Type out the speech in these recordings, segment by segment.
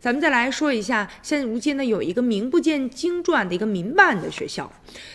咱们再来说一下，现如今呢有一个名不见经传的一个民办的学校，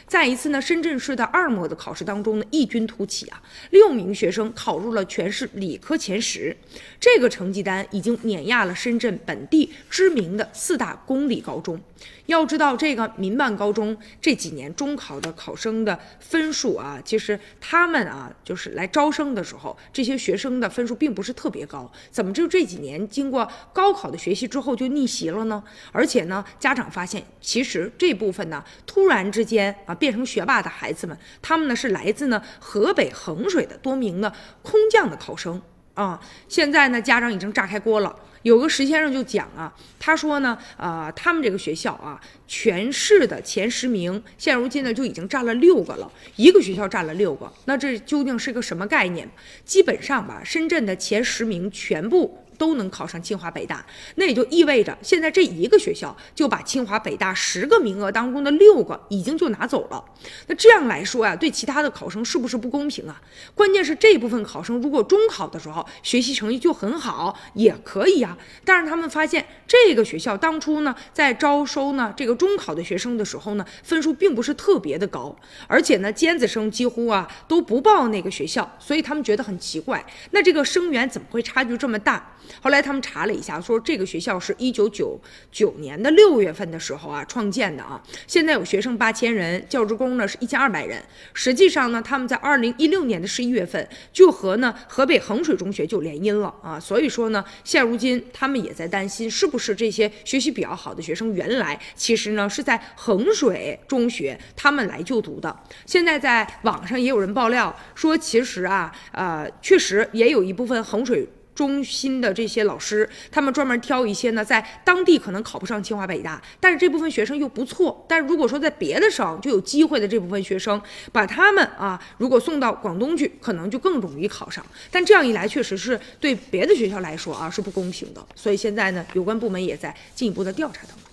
在一次呢深圳市的二模的考试当中呢异军突起啊，六名学生考入了全市理科前十，这个成绩单已经碾压了深圳本地知名的四大公立高中。要知道，这个民办高中这几年中考的考生的分数啊，其实他们啊，就是来招生的时候，这些学生的分数并不是特别高。怎么就这几年经过高考的学习之后就逆袭了呢？而且呢，家长发现，其实这部分呢，突然之间啊变成学霸的孩子们，他们呢是来自呢河北衡水的多名呢空降的考生啊。现在呢，家长已经炸开锅了。有个石先生就讲啊，他说呢，呃，他们这个学校啊，全市的前十名，现如今呢就已经占了六个了，一个学校占了六个，那这究竟是个什么概念？基本上吧，深圳的前十名全部。都能考上清华北大，那也就意味着现在这一个学校就把清华北大十个名额当中的六个已经就拿走了。那这样来说呀，对其他的考生是不是不公平啊？关键是这部分考生如果中考的时候学习成绩就很好，也可以呀。但是他们发现这个学校当初呢，在招收呢这个中考的学生的时候呢，分数并不是特别的高，而且呢尖子生几乎啊都不报那个学校，所以他们觉得很奇怪。那这个生源怎么会差距这么大？后来他们查了一下，说这个学校是一九九九年的六月份的时候啊创建的啊，现在有学生八千人，教职工呢是一千二百人。实际上呢，他们在二零一六年的十一月份就和呢河北衡水中学就联姻了啊，所以说呢，现如今他们也在担心，是不是这些学习比较好的学生原来其实呢是在衡水中学他们来就读的。现在在网上也有人爆料说，其实啊，呃，确实也有一部分衡水。中心的这些老师，他们专门挑一些呢，在当地可能考不上清华北大，但是这部分学生又不错。但是如果说在别的省就有机会的这部分学生，把他们啊，如果送到广东去，可能就更容易考上。但这样一来，确实是对别的学校来说啊是不公平的。所以现在呢，有关部门也在进一步的调查当中。